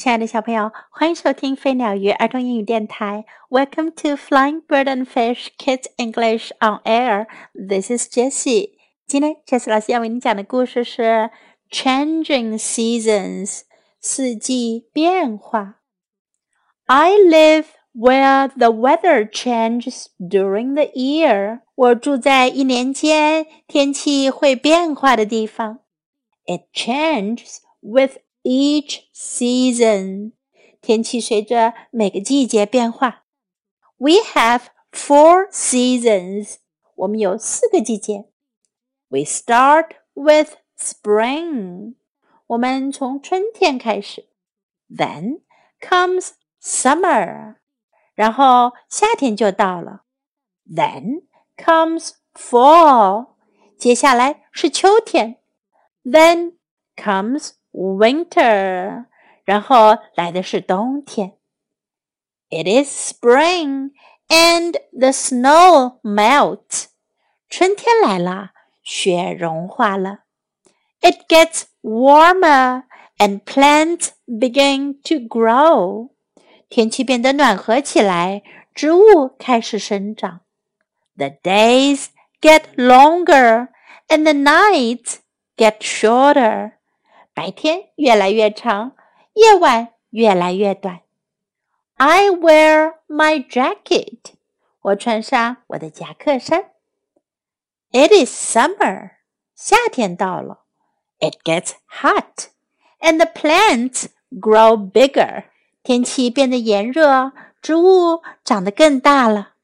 亲爱的小朋友，欢迎收听飞鸟鱼儿童英语电台。Welcome to Flying Bird and Fish Kids English on Air. This is Jessie. 今天 Jessie 老师要为你讲的故事是 Changing Seasons，四季变化。I live where the weather changes during the year. 我住在一年间天气会变化的地方。It changes with each season. 天气随着每个季节变化。We have four seasons. 我们有四个季节。We start with spring. 我们从春天开始。Then comes summer. 然后夏天就到了。Then comes fall. 接下来是秋天。Then comes winter，然后来的是冬天。It is spring and the snow melts。春天来了，雪融化了。It gets warmer and plants begin to grow。天气变得暖和起来，植物开始生长。The days get longer and the nights get shorter。 白天越来越长，夜晚越来越短。I wear my jacket，我穿上我的夹克衫。It is summer，夏天到了。It gets hot and the plants grow bigger，天气变得炎热，植物长得更大了。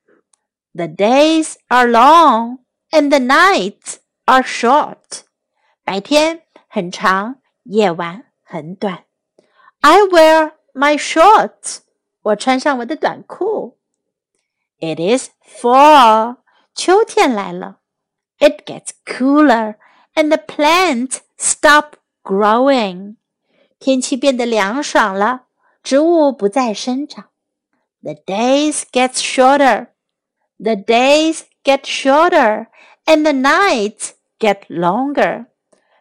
The days are long and the nights are short，白天很长。 夜晚很短。I wear my shorts。我穿上我的短裤。It is fall。秋天来了。It gets cooler and the plants stop growing。天气变得凉爽了，植物不再生长。The days get shorter. The days get shorter and the nights get longer.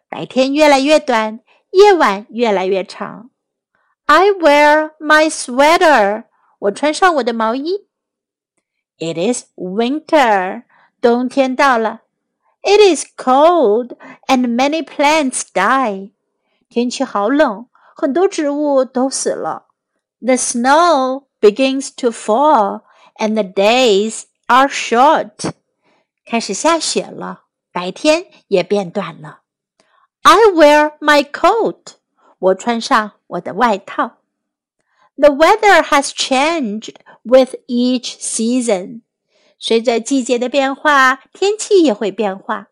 白天越来越短， 夜晚越来越长。I wear my sweater。我穿上我的毛衣。It is winter。冬天到了。It is cold and many plants die。天气好冷，很多植物都死了。The snow begins to fall and the days are short。开始下雪了，白天也变短了。 I wear my coat. 我穿上我的外套。The weather has changed with each season. 随着季节的变化，天气也会变化。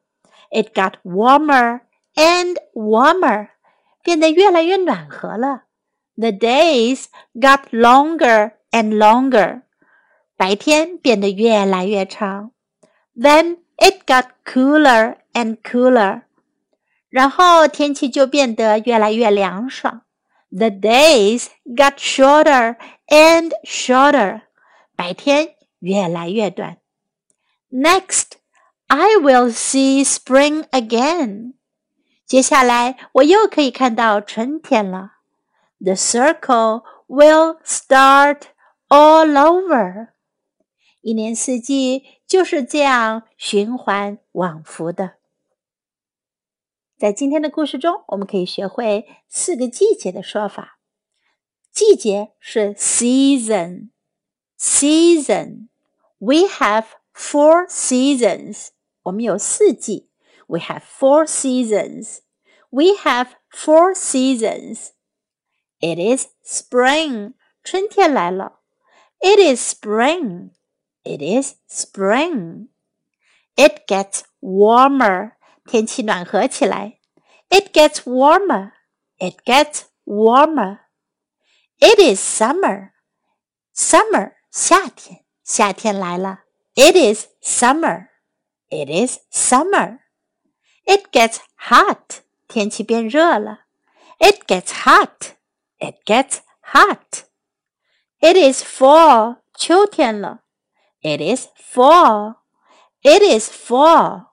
It got warmer and warmer. 变得越来越暖和了。The days got longer and longer. 白天变得越来越长。Then it got cooler and cooler. 然后天气就变得越来越凉爽。The days got shorter and shorter，白天越来越短。Next, I will see spring again。接下来我又可以看到春天了。The circle will start all over。一年四季就是这样循环往复的。在今天的故事中，我们可以学会四个季节的说法。季节是 season，season。We have four seasons。我们有四季。We have four seasons。We have four seasons。It is spring。春天来了。It is spring。It is spring。It gets warmer。 天气暖和起来。It gets warmer. It gets warmer. It is summer. Summer 夏天，夏天来了。It is summer. It is summer. It gets hot. 天气变热了。It gets hot. It gets hot. It is fall. 秋天了。It is fall. It is fall.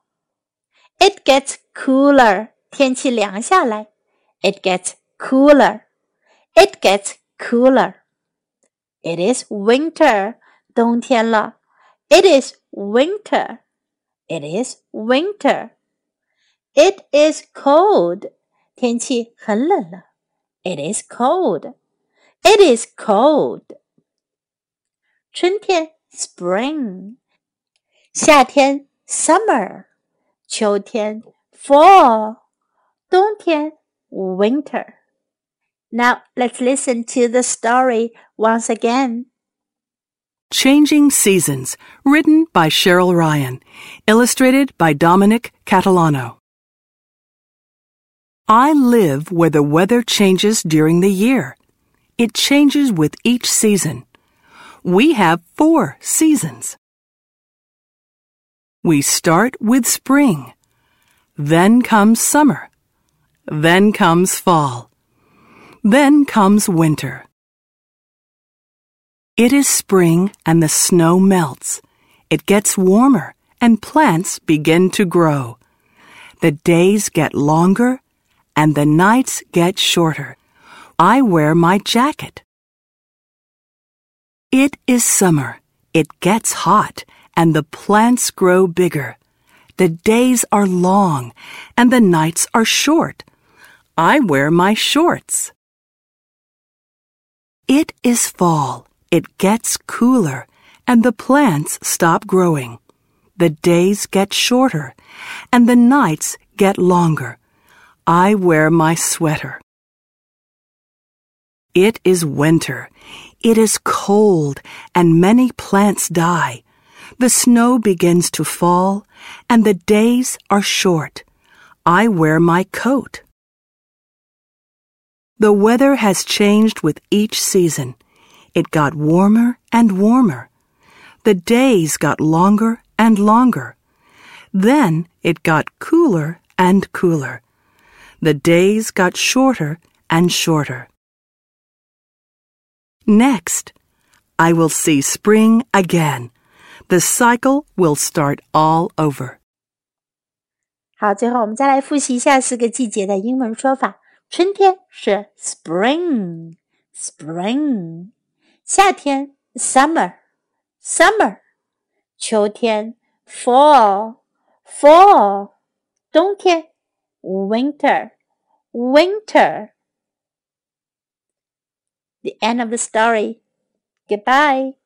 It gets cooler. 天气凉下来。It gets cooler. It gets cooler. It is winter. 冬天了。It is winter. It is winter. It is cold. 天气很冷了。It is cold. It is cold. 春天 spring. 夏天 summer. 秋天 fall. 冬天 winter. Now let's listen to the story once again. Changing Seasons, written by Cheryl Ryan, illustrated by Dominic Catalano. I live where the weather changes during the year. It changes with each season. We have four seasons. We start with spring. Then comes summer. Then comes fall. Then comes winter. It is spring and the snow melts. It gets warmer and plants begin to grow. The days get longer and the nights get shorter. I wear my jacket. It is summer. It gets hot and the plants grow bigger. The days are long and the nights are short. I wear my shorts. It is fall. It gets cooler and the plants stop growing. The days get shorter and the nights get longer. I wear my sweater. It is winter. It is cold and many plants die. The snow begins to fall and the days are short. I wear my coat. The weather has changed with each season. It got warmer and warmer. The days got longer and longer. Then it got cooler and cooler. The days got shorter and shorter. Next, I will see spring again. The cycle will start all over. 好，最后我们再来复习一下四个季节的英文说法。春天是 spring，spring；夏天 summer，summer；秋天 fall，fall；冬天 winter，winter。The end of the story. Goodbye.